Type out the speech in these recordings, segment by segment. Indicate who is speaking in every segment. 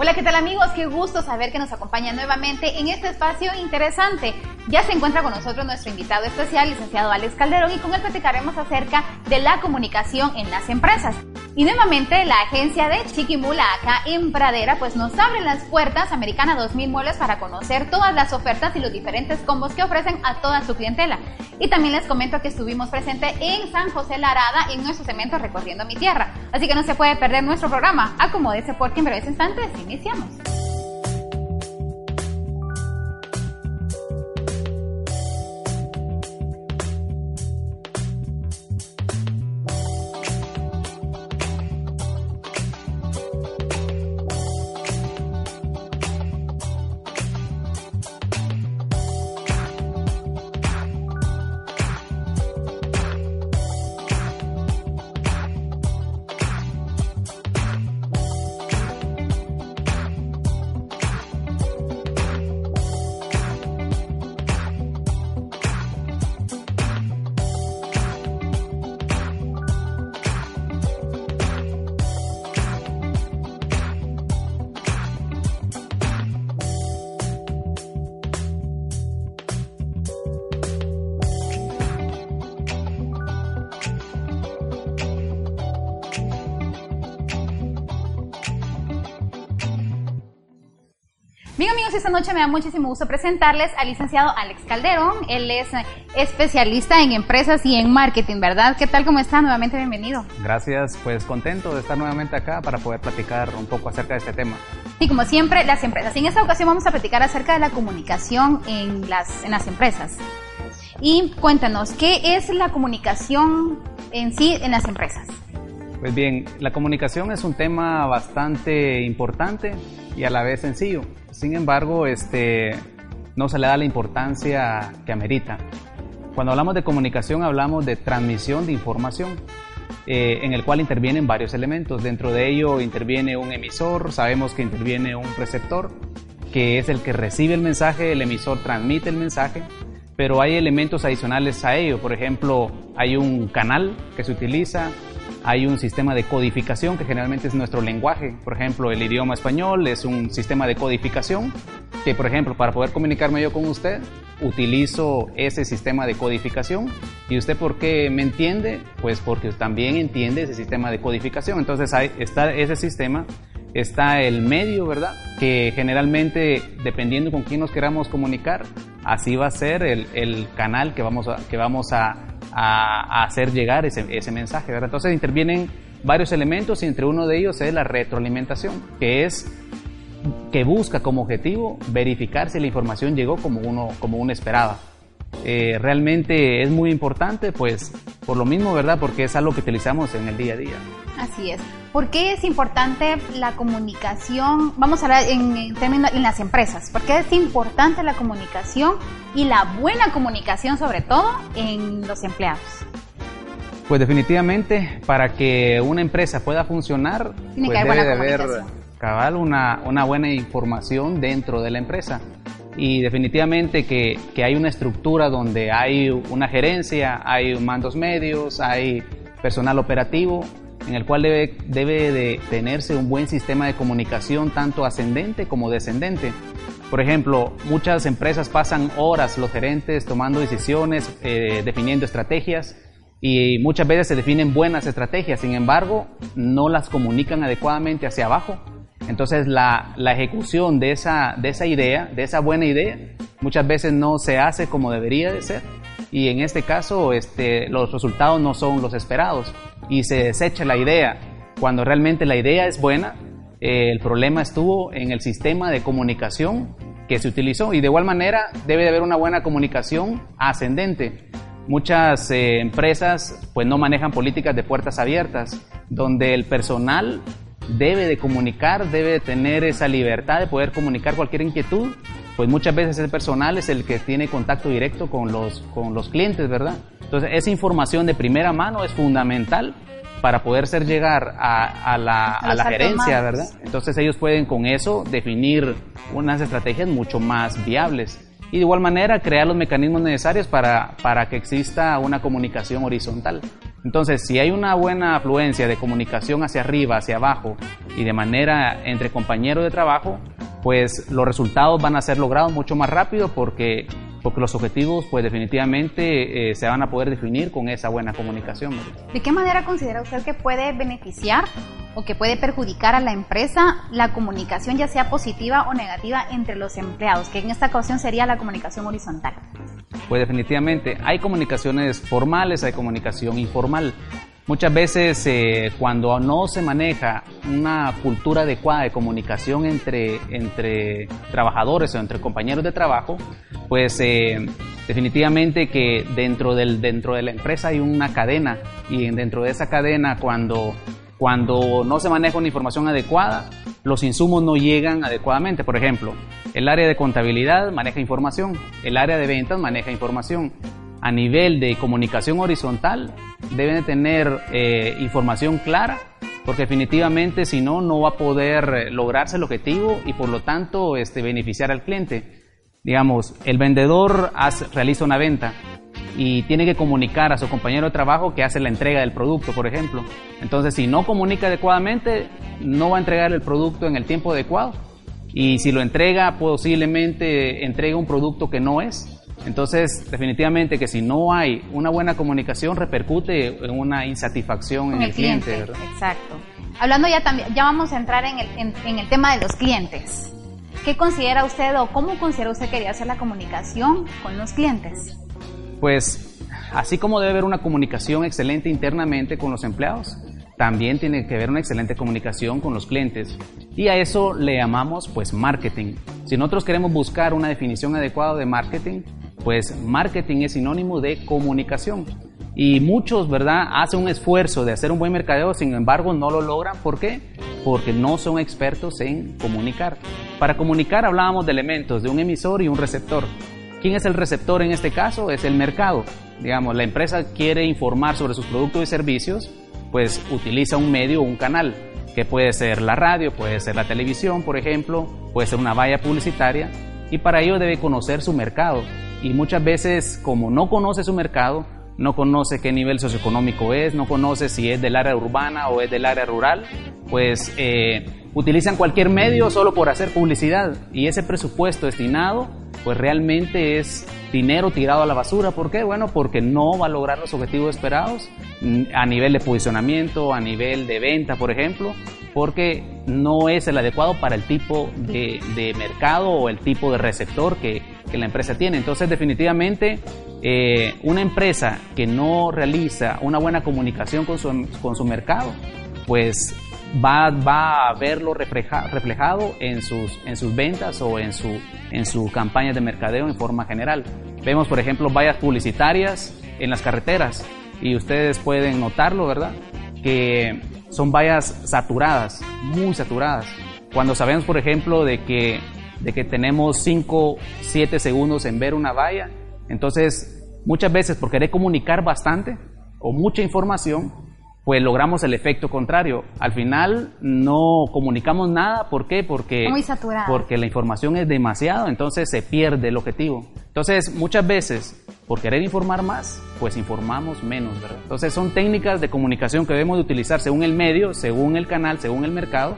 Speaker 1: Hola, ¿qué tal amigos? Qué gusto saber que nos acompañan nuevamente en este espacio interesante. Ya se encuentra con nosotros nuestro invitado especial, licenciado Alex Calderón, y con él platicaremos acerca de la comunicación en las empresas. Y nuevamente la agencia de Chiquimula acá en Pradera pues nos abre las puertas Americana 2000 Muebles para conocer todas las ofertas y los diferentes combos que ofrecen a toda su clientela. Y también les comento que estuvimos presentes en San José Larada en nuestro cemento Recorriendo mi Tierra. Así que no se puede perder nuestro programa. Acomódese porque en breves instantes iniciamos. Bien amigos, esta noche me da muchísimo gusto presentarles al licenciado Alex Calderón. Él es eh, especialista en empresas y en marketing, ¿verdad? ¿Qué tal? ¿Cómo está? Nuevamente bienvenido.
Speaker 2: Gracias, pues contento de estar nuevamente acá para poder platicar un poco acerca de este tema.
Speaker 1: Y como siempre, las empresas. En esta ocasión vamos a platicar acerca de la comunicación en las, en las empresas. Y cuéntanos, ¿qué es la comunicación en sí en las empresas?
Speaker 2: Pues bien, la comunicación es un tema bastante importante y a la vez sencillo. Sin embargo, este, no se le da la importancia que amerita. Cuando hablamos de comunicación hablamos de transmisión de información, eh, en el cual intervienen varios elementos. Dentro de ello interviene un emisor, sabemos que interviene un receptor, que es el que recibe el mensaje, el emisor transmite el mensaje, pero hay elementos adicionales a ello. Por ejemplo, hay un canal que se utiliza, hay un sistema de codificación que generalmente es nuestro lenguaje. Por ejemplo, el idioma español es un sistema de codificación que, por ejemplo, para poder comunicarme yo con usted, utilizo ese sistema de codificación. ¿Y usted por qué me entiende? Pues porque también entiende ese sistema de codificación. Entonces ahí está ese sistema, está el medio, ¿verdad? Que generalmente, dependiendo con quién nos queramos comunicar, así va a ser el, el canal que vamos a, que vamos a a, hacer llegar ese, mensaje. ¿verdad? Entonces intervienen varios elementos y entre uno de ellos es la retroalimentación, que es que busca como objetivo verificar si la información llegó como uno, como uno esperaba. Eh, realmente es muy importante, pues por lo mismo, ¿verdad? Porque es algo que utilizamos en el día a día.
Speaker 1: Así es. ¿Por qué es importante la comunicación? Vamos a hablar en, términos en las empresas. ¿Por qué es importante la comunicación y la buena comunicación, sobre todo en los empleados?
Speaker 2: Pues definitivamente, para que una empresa pueda funcionar,
Speaker 1: Tiene
Speaker 2: pues
Speaker 1: que
Speaker 2: debe de haber cabal una, una buena información dentro de la empresa. Y definitivamente que, que hay una estructura donde hay una gerencia, hay mandos medios, hay personal operativo, en el cual debe, de tenerse un buen sistema de comunicación tanto ascendente como descendente. Por ejemplo, muchas empresas pasan horas los gerentes tomando decisiones, eh, definiendo estrategias y muchas veces se definen buenas estrategias, sin embargo, no las comunican adecuadamente hacia abajo. Entonces la, la ejecución de esa, de esa idea, de esa buena idea, muchas veces no se hace como debería de ser y en este caso este, los resultados no son los esperados y se desecha la idea cuando realmente la idea es buena. eh, el problema estuvo en el sistema de comunicación que se utilizó y de igual manera debe de haber una buena comunicación ascendente. Muchas eh, empresas pues no manejan políticas de puertas abiertas donde el personal debe de comunicar, debe de tener esa libertad de poder comunicar cualquier inquietud, pues muchas veces el personal es el que tiene contacto directo con los, con los clientes, ¿verdad? Entonces esa información de primera mano es fundamental para poder ser llegar a, la, a la gerencia, ¿verdad? Entonces ellos pueden con eso definir unas estrategias mucho más viables y de igual manera crear los mecanismos necesarios para, para que exista una comunicación horizontal. Entonces, si hay una buena afluencia de comunicación hacia arriba, hacia abajo y de manera entre compañeros de trabajo, pues los resultados van a ser logrados mucho más rápido porque, porque los objetivos pues definitivamente eh, se van a poder definir con esa buena comunicación.
Speaker 1: ¿De qué manera considera usted que puede beneficiar o que puede perjudicar a la empresa la comunicación ya sea positiva o negativa entre los empleados, que en esta ocasión sería la comunicación horizontal?
Speaker 2: Pues definitivamente hay comunicaciones formales, hay comunicación informal. Muchas veces eh, cuando no se maneja una cultura adecuada de comunicación entre, entre trabajadores o entre compañeros de trabajo, pues eh, definitivamente que dentro, del, dentro de la empresa hay una cadena y dentro de esa cadena cuando, cuando no se maneja una información adecuada, los insumos no llegan adecuadamente. Por ejemplo, el área de contabilidad maneja información, el área de ventas maneja información, a nivel de comunicación horizontal deben tener eh, información clara porque definitivamente si no no va a poder eh, lograrse el objetivo y por lo tanto este, beneficiar al cliente. Digamos, el vendedor hace, realiza una venta y tiene que comunicar a su compañero de trabajo que hace la entrega del producto, por ejemplo. Entonces, si no comunica adecuadamente, no va a entregar el producto en el tiempo adecuado. Y si lo entrega, posiblemente entrega un producto que no es. Entonces, definitivamente que si no hay una buena comunicación, repercute en una insatisfacción en el, cliente.
Speaker 1: Exacto. Hablando ya también, ya vamos a entrar en el, en, el tema de los clientes. ¿Qué considera usted o cómo considera usted que debería ser la comunicación con los clientes?
Speaker 2: Pues, así como debe haber una comunicación excelente internamente con los empleados, también tiene que haber una excelente comunicación con los clientes. Y a eso le llamamos pues marketing. Si nosotros queremos buscar una definición adecuada de marketing, pues marketing es sinónimo de comunicación. Y muchos, ¿verdad?, hacen un esfuerzo de hacer un buen mercadeo, sin embargo no lo logran. ¿Por qué? Porque no son expertos en comunicar. Para comunicar hablábamos de elementos, de un emisor y un receptor. ¿Quién es el receptor en este caso? Es el mercado. Digamos, la empresa quiere informar sobre sus productos y servicios, pues utiliza un medio o un canal, que puede ser la radio, puede ser la televisión, por ejemplo, puede ser una valla publicitaria, y para ello debe conocer su mercado. Y muchas veces, como no conoce su mercado, no conoce qué nivel socioeconómico es, no conoce si es del área urbana o es del área rural, pues eh, utilizan cualquier medio solo por hacer publicidad y ese presupuesto destinado pues realmente es dinero tirado a la basura. ¿Por qué? Bueno, porque no va a lograr los objetivos esperados mm, a nivel de posicionamiento, a nivel de venta, por ejemplo, porque no es el adecuado para el tipo de, mercado o el tipo de receptor que, la empresa tiene. Entonces, definitivamente, eh, una empresa que no realiza una buena comunicación con su, con su mercado, pues va, va a verlo reflejado en sus, en sus ventas o en su, en su campaña de mercadeo en forma general. Vemos, por ejemplo, vallas publicitarias en las carreteras y ustedes pueden notarlo, ¿verdad? Que son vallas saturadas, muy saturadas. Cuando sabemos, por ejemplo, de que, de que tenemos 5, 7 segundos en ver una valla, entonces muchas veces por querer comunicar bastante o mucha información, pues logramos el efecto contrario. Al final no comunicamos nada, ¿por qué? Porque, porque la información es demasiado, entonces se pierde el objetivo. Entonces, muchas veces, por querer informar más, pues informamos menos, ¿verdad? Entonces, son técnicas de comunicación que debemos de utilizar según el medio, según el canal, según el mercado,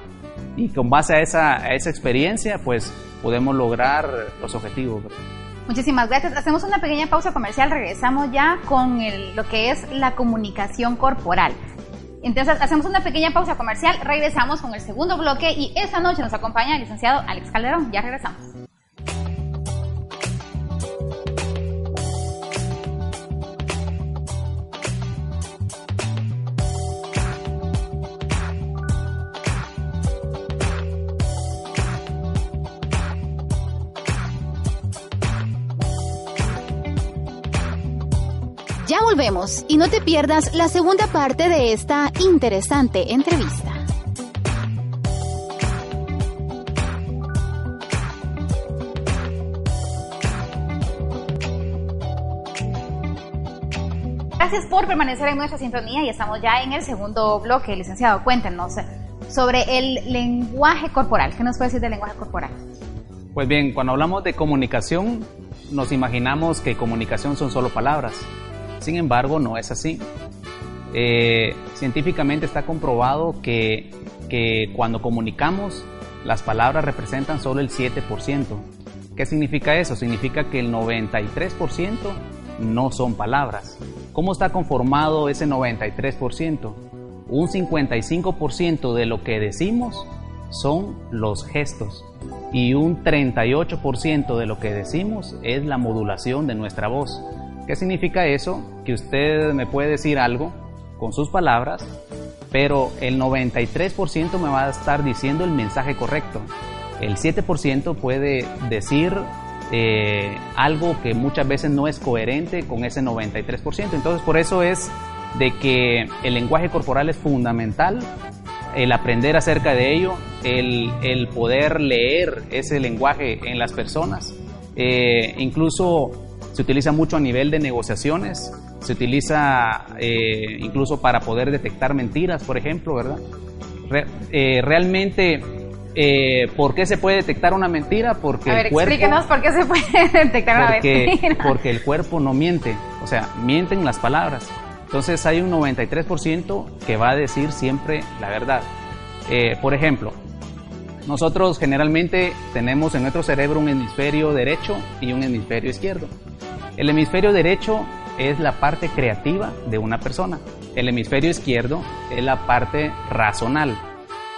Speaker 2: y con base a esa, a esa experiencia, pues podemos lograr los objetivos.
Speaker 1: Muchísimas gracias. Hacemos una pequeña pausa comercial, regresamos ya con lo que es la comunicación corporal. Entonces hacemos una pequeña pausa comercial, regresamos con el segundo bloque y esta noche nos acompaña el licenciado Alex Calderón. Ya regresamos. volvemos y no te pierdas la segunda parte de esta interesante entrevista. Gracias por permanecer en nuestra sintonía y estamos ya en el segundo bloque. Licenciado, cuéntenos sobre el lenguaje corporal. ¿Qué nos puede decir del lenguaje corporal?
Speaker 2: Pues bien, cuando hablamos de comunicación, nos imaginamos que comunicación son solo palabras, sin embargo, no es así. Eh, científicamente está comprobado que, que cuando comunicamos, las palabras representan solo el 7%. ¿Qué significa eso? Significa que el 93% no son palabras. ¿Cómo está conformado ese 93%? Un 55% de lo que decimos son los gestos y un 38% de lo que decimos es la modulación de nuestra voz. ¿Qué significa eso? Que usted me puede decir algo con sus palabras, pero el 93% me va a estar diciendo el mensaje correcto. El 7% puede decir eh, algo que muchas veces no es coherente con ese 93%. Entonces por eso es de que el lenguaje corporal es fundamental, el aprender acerca de ello, el, poder leer ese lenguaje en las personas. Eh, incluso se utiliza mucho a nivel de negociaciones, se utiliza eh, incluso para poder detectar mentiras, por ejemplo, ¿verdad? realmente eh, ¿Por qué se puede detectar una mentira? Porque
Speaker 1: el cuerpo, explíquenos por qué se puede detectar una mentira.
Speaker 2: Porque el cuerpo no miente, o sea, mienten las palabras. Entonces hay un 93% que va a decir siempre la verdad. Eh, por ejemplo, nosotros generalmente tenemos en nuestro cerebro un hemisferio derecho y un hemisferio izquierdo. El hemisferio derecho es la parte creativa de una persona. El hemisferio izquierdo es la parte razonal.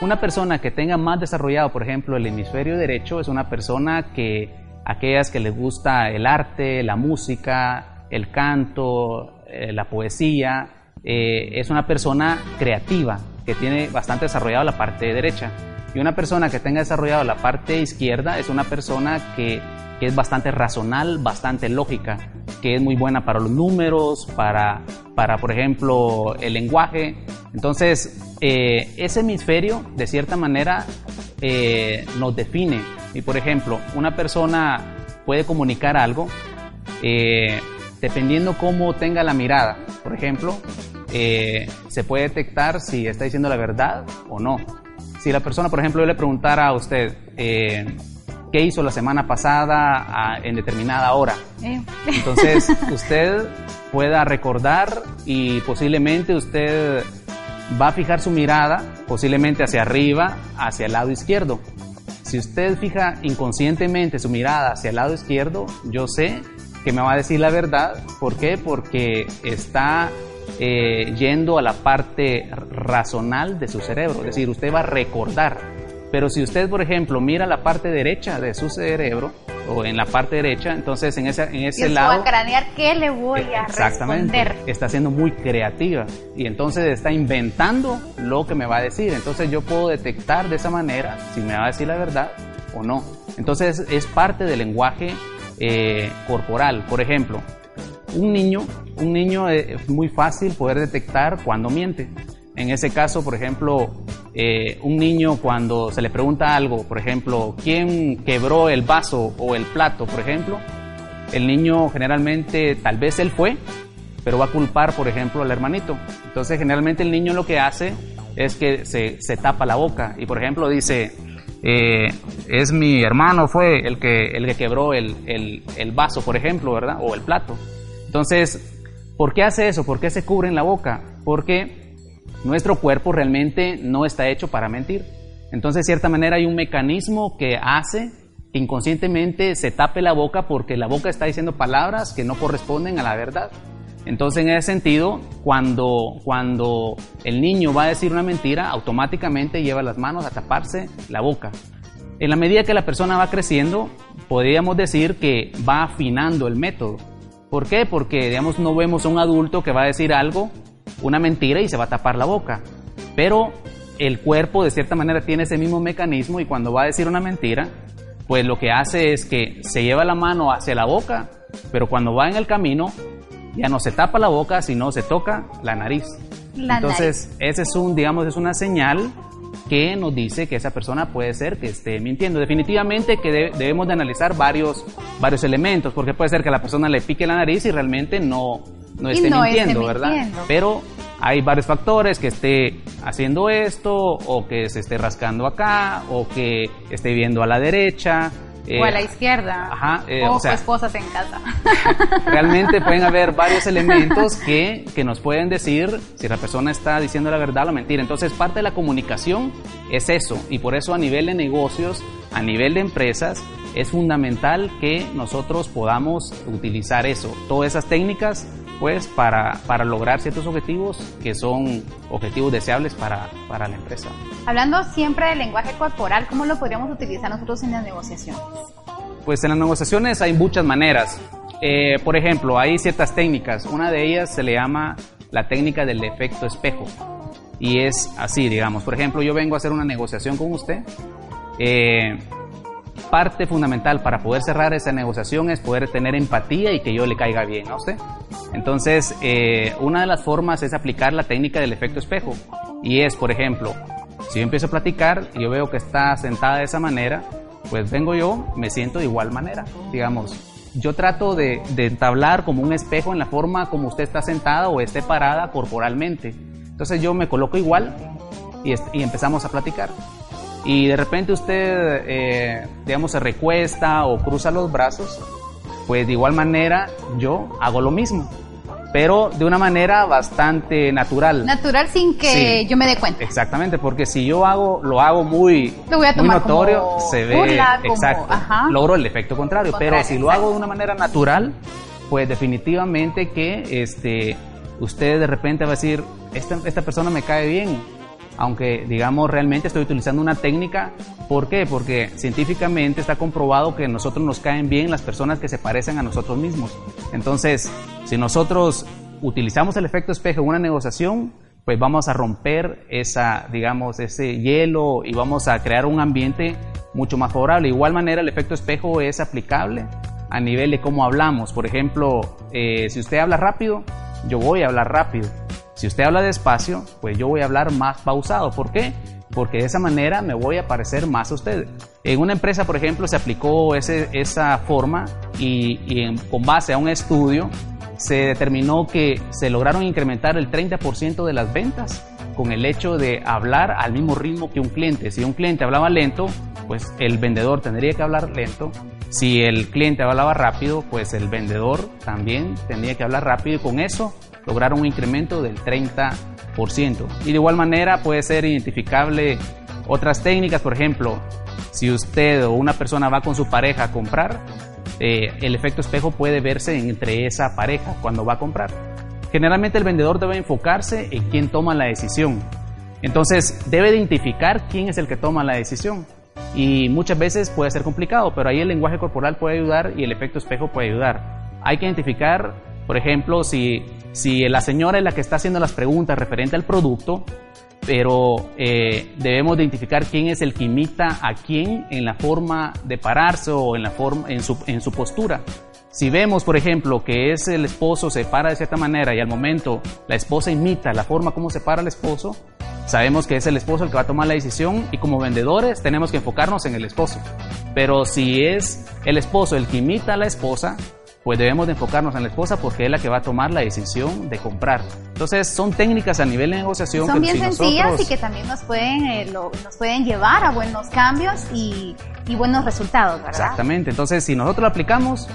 Speaker 2: Una persona que tenga más desarrollado, por ejemplo, el hemisferio derecho es una persona que aquellas que les gusta el arte, la música, el canto, eh, la poesía, eh, es una persona creativa que tiene bastante desarrollado la parte derecha. Y una persona que tenga desarrollado la parte izquierda es una persona que que es bastante racional, bastante lógica, que es muy buena para los números, para, para por ejemplo, el lenguaje. Entonces, eh, ese hemisferio, de cierta manera, eh, nos define. Y, por ejemplo, una persona puede comunicar algo eh, dependiendo cómo tenga la mirada. Por ejemplo, se puede detectar si está diciendo la verdad o no. Si la persona, por ejemplo, yo le preguntara a usted, qué hizo la semana pasada en determinada hora. Eh. Entonces usted pueda recordar y posiblemente usted va a fijar su mirada posiblemente hacia arriba, hacia el lado izquierdo. Si usted fija inconscientemente su mirada hacia el lado izquierdo, yo sé que me va a decir la verdad. ¿Por qué? Porque está eh, yendo a la parte razonal de su cerebro. Es decir, usted va a recordar pero si usted, por ejemplo, mira la parte derecha de su cerebro, o en la parte derecha, entonces en ese, en ese lado...
Speaker 1: Va a cranear qué le voy a exactamente, responder.
Speaker 2: Está siendo muy creativa y entonces está inventando lo que me va a decir. Entonces yo puedo detectar de esa manera si me va a decir la verdad o no. Entonces es parte del lenguaje eh, corporal. Por ejemplo, un niño, un niño eh, es muy fácil poder detectar cuando miente. En ese caso, por ejemplo, eh, un niño cuando se le pregunta algo, por ejemplo, ¿quién quebró el vaso o el plato, por ejemplo? El niño generalmente, tal vez él fue, pero va a culpar, por ejemplo, al hermanito. Entonces, generalmente el niño lo que hace es que se, tapa la boca y, por ejemplo, dice, eh, es mi hermano, fue el que, el que quebró el, el vaso, por ejemplo, ¿verdad? O el plato. Entonces, ¿por qué hace eso? ¿Por qué se cubre en la boca? Porque nuestro cuerpo realmente no está hecho para mentir. Entonces, de cierta manera, hay un mecanismo que hace inconscientemente se tape la boca porque la boca está diciendo palabras que no corresponden a la verdad. Entonces, en ese sentido, cuando, cuando el niño va a decir una mentira, automáticamente lleva las manos a taparse la boca. En la medida que la persona va creciendo, podríamos decir que va afinando el método. ¿Por qué? Porque, digamos, no vemos a un adulto que va a decir algo una mentira y se va a tapar la boca. Pero el cuerpo de cierta manera tiene ese mismo mecanismo y cuando va a decir una mentira, pues lo que hace es que se lleva la mano hacia la boca, pero cuando va en el camino ya no se tapa la boca, sino se toca la nariz. Entonces, ese es un, digamos, es una señal que nos dice que esa persona puede ser que esté mintiendo. Definitivamente que debemos de analizar varios, varios elementos, porque puede ser que a la persona le pique la nariz y realmente no, no esté
Speaker 1: no esté
Speaker 2: mintiendo, ¿verdad?
Speaker 1: mintiendo.
Speaker 2: Pero hay varios factores que esté haciendo esto o que se esté rascando acá o que esté viendo a la derecha.
Speaker 1: o a
Speaker 2: eh,
Speaker 1: la izquierda.
Speaker 2: ajá, eh,
Speaker 1: o
Speaker 2: o sea-
Speaker 1: esposas en casa.
Speaker 2: Realmente pueden haber varios elementos que, que nos pueden decir si la persona está diciendo la verdad o la mentira. Entonces, parte de la comunicación es eso. Y por eso a nivel de negocios, a nivel de empresas, es fundamental que nosotros podamos utilizar eso. Todas esas técnicas, pues, para, para lograr ciertos objetivos que son objetivos deseables para, para la empresa.
Speaker 1: Hablando siempre del lenguaje corporal, ¿cómo lo podríamos utilizar nosotros en las negociaciones?
Speaker 2: Pues en las negociaciones hay muchas maneras. Eh, por ejemplo, hay ciertas técnicas. Una de ellas se le llama la técnica del efecto espejo. Y es así, digamos. Por ejemplo, yo vengo a hacer una negociación con usted. Eh, parte fundamental para poder cerrar esa negociación es poder tener empatía y que yo le caiga bien a usted. Entonces, eh, una de las formas es aplicar la técnica del efecto espejo. Y es, por ejemplo, si yo empiezo a platicar y yo veo que está sentada de esa manera, pues vengo yo, me siento de igual manera. Digamos, yo trato de, entablar como un espejo en la forma como usted está sentada o esté parada corporalmente. Entonces yo me coloco igual y, y empezamos a platicar. Y de repente usted, eh, digamos, se recuesta o cruza los brazos, pues de igual manera yo hago lo mismo, pero de una manera bastante natural.
Speaker 1: Natural sin que
Speaker 2: Sí.
Speaker 1: yo me dé cuenta.
Speaker 2: Exactamente, porque si yo hago, lo hago muy,
Speaker 1: Lo voy a
Speaker 2: muy
Speaker 1: tomar
Speaker 2: notorio,
Speaker 1: como
Speaker 2: se ve
Speaker 1: burla, como-
Speaker 2: exacto,
Speaker 1: ajá.
Speaker 2: logro el efecto contrario.
Speaker 1: Contrario,
Speaker 2: pero si lo hago de una manera natural, pues definitivamente que este, usted de repente va a decir, esta, esta persona me cae bien. Aunque digamos realmente estoy utilizando una técnica, ¿por qué? Porque científicamente está comprobado que nosotros nos caen bien las personas que se parecen a nosotros mismos. Entonces, si nosotros utilizamos el efecto espejo en una negociación, pues vamos a romper esa, digamos, ese hielo y vamos a crear un ambiente mucho más favorable. De igual manera, el efecto espejo es aplicable a nivel de cómo hablamos. Por ejemplo, eh, si usted habla rápido, yo voy a hablar rápido. Si usted habla despacio, pues yo voy a hablar más pausado. ¿Por qué? Porque de esa manera me voy a parecer más a usted. En una empresa, por ejemplo, se aplicó ese- esa forma y, y en- con base a un estudio se determinó que se lograron incrementar el 30% de las ventas con el hecho de hablar al mismo ritmo que un cliente. Si un cliente hablaba lento, pues el vendedor tendría que hablar lento. Si el cliente hablaba rápido, pues el vendedor también tendría que hablar rápido y con eso lograron un incremento del 30%. Y de igual manera puede ser identificable otras técnicas, por ejemplo, si usted o una persona va con su pareja a comprar, eh, el efecto espejo puede verse entre esa pareja cuando va a comprar. Generalmente el vendedor debe enfocarse en quién toma la decisión. Entonces debe identificar quién es el que toma la decisión. Y muchas veces puede ser complicado, pero ahí el lenguaje corporal puede ayudar y el efecto espejo puede ayudar. Hay que identificar, por ejemplo, si, si la señora es la que está haciendo las preguntas referente al producto, pero eh, debemos de identificar quién es el que imita a quién en la forma de pararse o en, la forma, en, su, en su postura. Si vemos, por ejemplo, que es el esposo se para de cierta manera y al momento la esposa imita la forma como se para el esposo, sabemos que es el esposo el que va a tomar la decisión y como vendedores tenemos que enfocarnos en el esposo. Pero si es el esposo el que imita a la esposa, pues debemos de enfocarnos en la esposa porque es la que va a tomar la decisión de comprar. Entonces son técnicas a nivel de negociación
Speaker 1: Son
Speaker 2: que
Speaker 1: bien
Speaker 2: si
Speaker 1: sencillas
Speaker 2: nosotros-
Speaker 1: y que también nos pueden, eh, lo- nos pueden llevar a buenos cambios y, y buenos resultados, ¿verdad?
Speaker 2: Exactamente, entonces si nosotros lo aplicamos,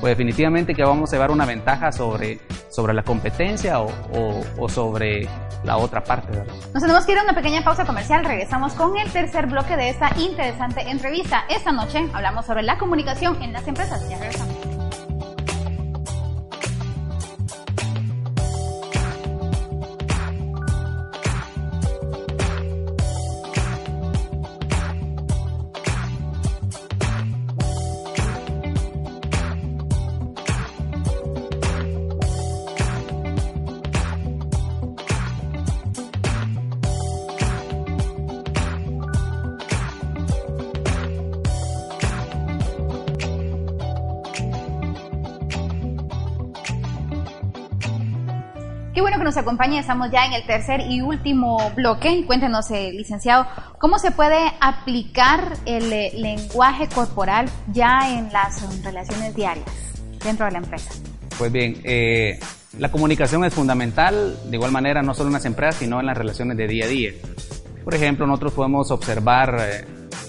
Speaker 2: pues definitivamente que vamos a llevar una ventaja sobre, sobre la competencia o, o- o sobre la otra parte. ¿verdad?
Speaker 1: Nos tenemos que ir a una pequeña pausa comercial. Regresamos con el tercer bloque de esta interesante entrevista. Esta noche hablamos sobre la comunicación en las empresas. Ya regresamos. Nos acompañe. Estamos ya en el tercer y último bloque. Cuéntenos, eh, licenciado, ¿cómo se puede aplicar el eh, lenguaje corporal ya en las eh, relaciones diarias dentro de la empresa?
Speaker 2: Pues bien, eh, La comunicación es fundamental, de igual manera, no solo en las empresas, sino en las relaciones de día a día. Por ejemplo, nosotros podemos observar, eh,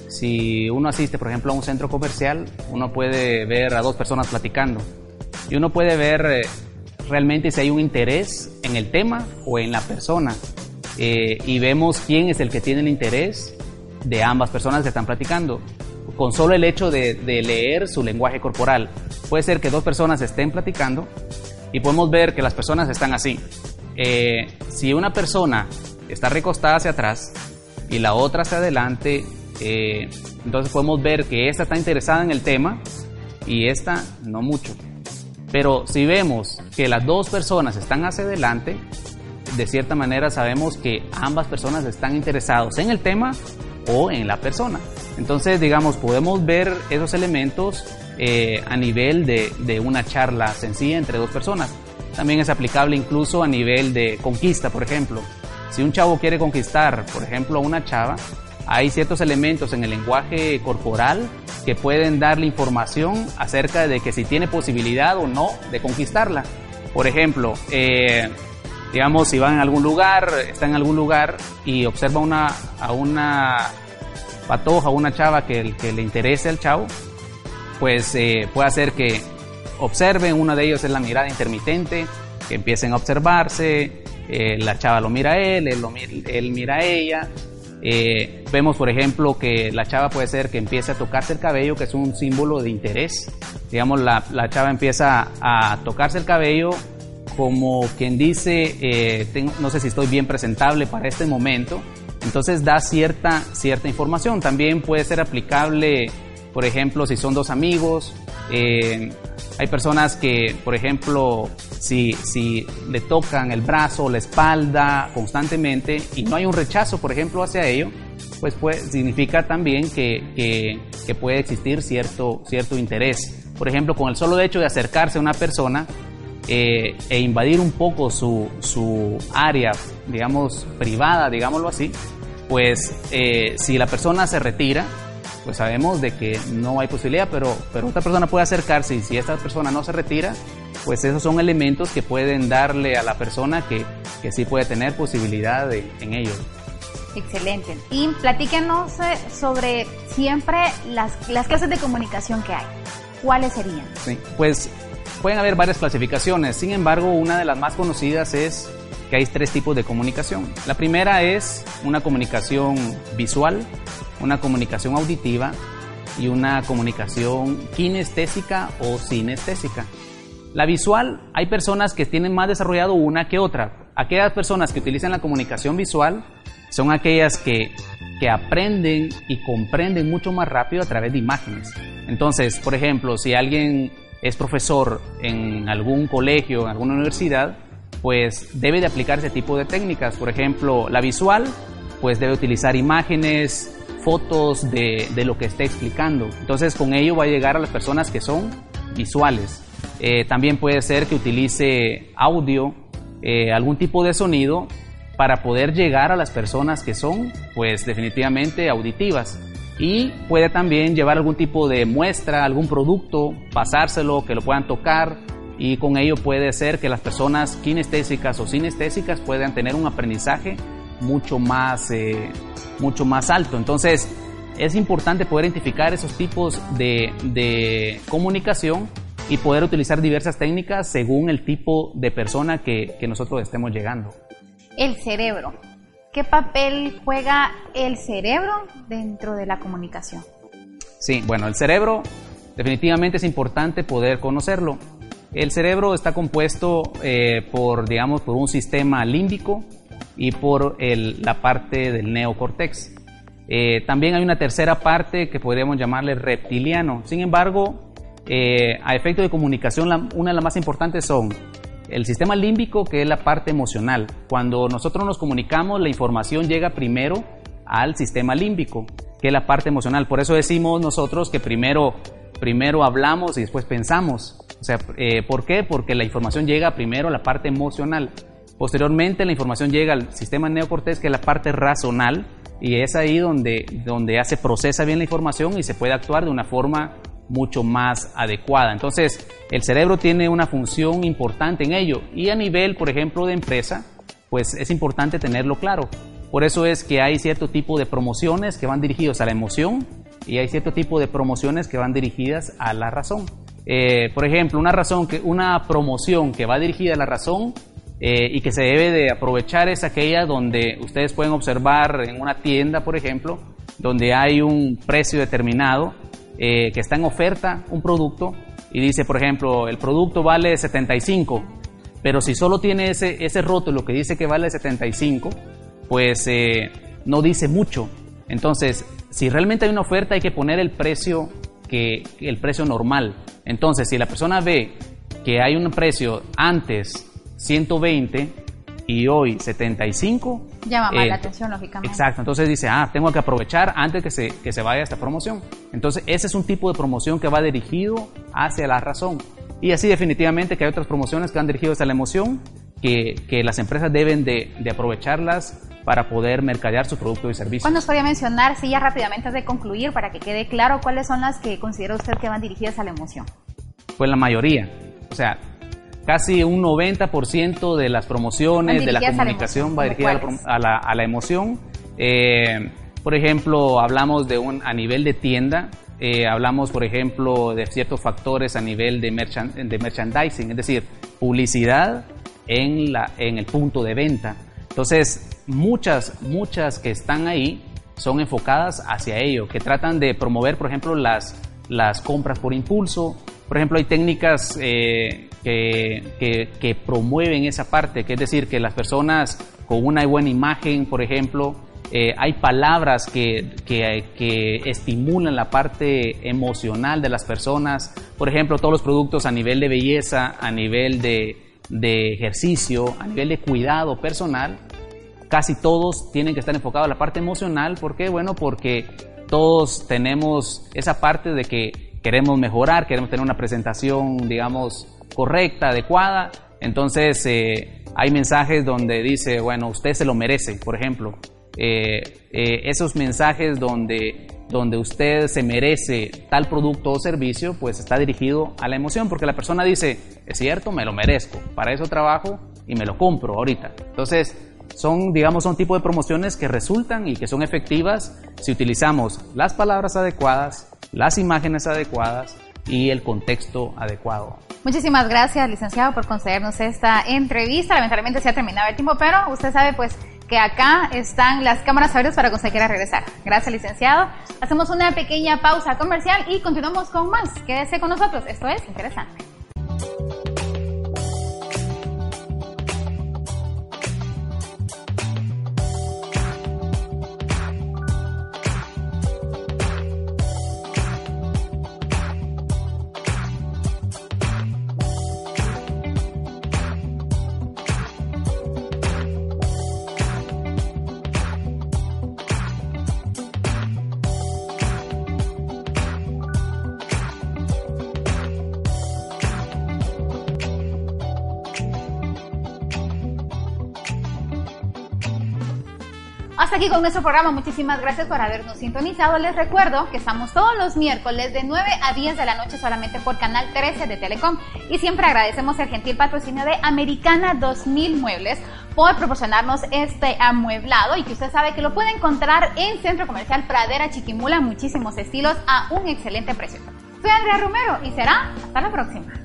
Speaker 2: si uno asiste, por ejemplo, a un centro comercial, uno puede ver a dos personas platicando y uno puede ver eh, realmente si hay un interés en el tema o en la persona. Eh, y vemos quién es el que tiene el interés de ambas personas que están platicando, con solo el hecho de, leer su lenguaje corporal. Puede ser que dos personas estén platicando y podemos ver que las personas están así. Eh, si una persona está recostada hacia atrás y la otra hacia adelante, eh, entonces podemos ver que esta está interesada en el tema y esta no mucho. Pero si vemos que las dos personas están hacia adelante, de cierta manera sabemos que ambas personas están interesados en el tema o en la persona. Entonces, digamos, podemos ver esos elementos eh, a nivel de, de, una charla sencilla entre dos personas. También es aplicable incluso a nivel de conquista, por ejemplo. Si un chavo quiere conquistar, por ejemplo, a una chava, hay ciertos elementos en el lenguaje corporal que pueden darle información acerca de que si tiene posibilidad o no de conquistarla. Por ejemplo, eh, digamos, si va en algún lugar, está en algún lugar y observa una, a una patoja, una chava que, le interese al chavo, pues eh, puede hacer que observen, uno de ellos es la mirada intermitente, que empiecen a observarse, eh, la chava lo mira a él, él, lo, él mira a ella. Eh, vemos, por ejemplo, que la chava puede ser que empiece a tocarse el cabello, que es un símbolo de interés. Digamos, la, la chava empieza a tocarse el cabello como quien dice, eh, no sé si estoy bien presentable para este momento. Entonces da cierta, cierta información. También puede ser aplicable por ejemplo, si son dos amigos, eh, hay personas que, por ejemplo, si, si le tocan el brazo la espalda constantemente y no hay un rechazo, por ejemplo, hacia ello, pues puede, significa también que, que, que, puede existir cierto, cierto interés. Por ejemplo, con el solo hecho de acercarse a una persona eh, e invadir un poco su, su área, digamos, privada, digámoslo así, pues eh, si la persona se retira, pues sabemos de que no hay posibilidad, pero, pero otra persona puede acercarse y si esta persona no se retira, pues esos son elementos que pueden darle a la persona que, que sí puede tener posibilidad de, en ello.
Speaker 1: Excelente. Y platíquenos eh, sobre siempre las, las clases de comunicación que hay. ¿Cuáles serían?
Speaker 2: Sí, pues pueden haber varias clasificaciones. Sin embargo, una de las más conocidas es que hay tres tipos de comunicación. La primera es una comunicación visual, una comunicación auditiva y una comunicación kinestésica o sinestésica. La visual, hay personas que tienen más desarrollado una que otra. Aquellas personas que utilizan la comunicación visual son aquellas que, que aprenden y comprenden mucho más rápido a través de imágenes. Entonces, por ejemplo, si alguien es profesor en algún colegio, en alguna universidad, pues debe de aplicar ese tipo de técnicas. Por ejemplo, la visual, pues debe utilizar imágenes, fotos de, de, lo que esté explicando. Entonces con ello va a llegar a las personas que son visuales. Eh, también puede ser que utilice audio, eh, algún tipo de sonido para poder llegar a las personas que son pues definitivamente auditivas. Y puede también llevar algún tipo de muestra, algún producto, pasárselo, que lo puedan tocar, y con ello puede ser que las personas kinestésicas o sinestésicas puedan tener un aprendizaje mucho más, eh, mucho más alto. Entonces, es importante poder identificar esos tipos de, de, comunicación y poder utilizar diversas técnicas según el tipo de persona que, que nosotros estemos llegando.
Speaker 1: El cerebro. ¿Qué papel juega el cerebro dentro de la comunicación?
Speaker 2: Sí, bueno, el cerebro definitivamente es importante poder conocerlo. El cerebro está compuesto eh, por, digamos, por un sistema límbico, y por el, la parte del neocortex. Eh, también hay una tercera parte que podríamos llamarle reptiliano. Sin embargo, eh, a efecto de comunicación, la, una de las más importantes son el sistema límbico, que es la parte emocional. Cuando nosotros nos comunicamos, la información llega primero al sistema límbico, que es la parte emocional. Por eso decimos nosotros que primero, primero hablamos y después pensamos. O sea, eh, ¿por qué? Porque la información llega primero a la parte emocional. Posteriormente la información llega al sistema neocortés, que es la parte razonal, y es ahí donde, donde se procesa bien la información y se puede actuar de una forma mucho más adecuada. Entonces, el cerebro tiene una función importante en ello y a nivel, por ejemplo, de empresa, pues es importante tenerlo claro. Por eso es que hay cierto tipo de promociones que van dirigidos a la emoción y hay cierto tipo de promociones que van dirigidas a la razón. Eh, por ejemplo, una razón que una promoción que va dirigida a la razón eh, y que se debe de aprovechar es aquella donde ustedes pueden observar en una tienda, por ejemplo, donde hay un precio determinado eh, que está en oferta un producto y dice, por ejemplo, el producto vale 75, pero si solo tiene ese, ese rótulo que dice que vale 75, pues eh, no dice mucho. Entonces, si realmente hay una oferta hay que poner el precio que el precio normal. Entonces, si la persona ve que hay un precio antes 120 y hoy 75,
Speaker 1: llama más la atención lógicamente.
Speaker 2: Exacto, entonces dice, "Ah, tengo que aprovechar antes que se que se vaya esta promoción." Entonces, ese es un tipo de promoción que va dirigido hacia la razón. Y así definitivamente que hay otras promociones que van dirigidas a la emoción que, que las empresas deben de, de aprovecharlas para poder mercadear su producto y servicio.
Speaker 1: ¿Cuándo nos podría mencionar, si ya rápidamente antes de concluir, para que quede claro cuáles son las que considera usted que van dirigidas a la emoción?
Speaker 2: Pues la mayoría. O sea, casi un 90% de las promociones, de la comunicación va dirigida a la, a la, emoción. Eh, por ejemplo, hablamos de un, a nivel de tienda, eh, hablamos, por ejemplo, de ciertos factores a nivel de, de merchandising, es decir, publicidad en, la, en el punto de venta. Entonces, muchas, muchas que están ahí son enfocadas hacia ello, que tratan de promover, por ejemplo, las, las compras por impulso. Por ejemplo, hay técnicas eh, que, que, promueven esa parte, que es decir, que las personas con una buena imagen, por ejemplo, eh, hay palabras que, que, que, estimulan la parte emocional de las personas. Por ejemplo, todos los productos a nivel de belleza, a nivel de, de ejercicio, a nivel de cuidado personal, casi todos tienen que estar enfocados a la parte emocional. ¿Por qué? Bueno, porque todos tenemos esa parte de que queremos mejorar, queremos tener una presentación, digamos, correcta, adecuada. Entonces, eh, hay mensajes donde dice, bueno, usted se lo merece, por ejemplo. Eh, eh, esos mensajes donde, donde usted se merece tal producto o servicio, pues está dirigido a la emoción, porque la persona dice, es cierto, me lo merezco, para eso trabajo y me lo compro ahorita. Entonces, son, digamos, son tipo de promociones que resultan y que son efectivas si utilizamos las palabras adecuadas, las imágenes adecuadas y el contexto adecuado.
Speaker 1: Muchísimas gracias, licenciado, por concedernos esta entrevista. Lamentablemente se ha terminado el tiempo, pero usted sabe, pues, que acá están las cámaras abiertas para conseguir regresar. Gracias, licenciado. Hacemos una pequeña pausa comercial y continuamos con más. Quédese con nosotros. Esto es interesante. Aquí con nuestro programa. Muchísimas gracias por habernos sintonizado. Les recuerdo que estamos todos los miércoles de 9 a 10 de la noche solamente por Canal 13 de Telecom. Y siempre agradecemos el gentil patrocinio de Americana 2000 Muebles por proporcionarnos este amueblado y que usted sabe que lo puede encontrar en Centro Comercial Pradera Chiquimula, muchísimos estilos a un excelente precio. Soy Andrea Romero y será hasta la próxima.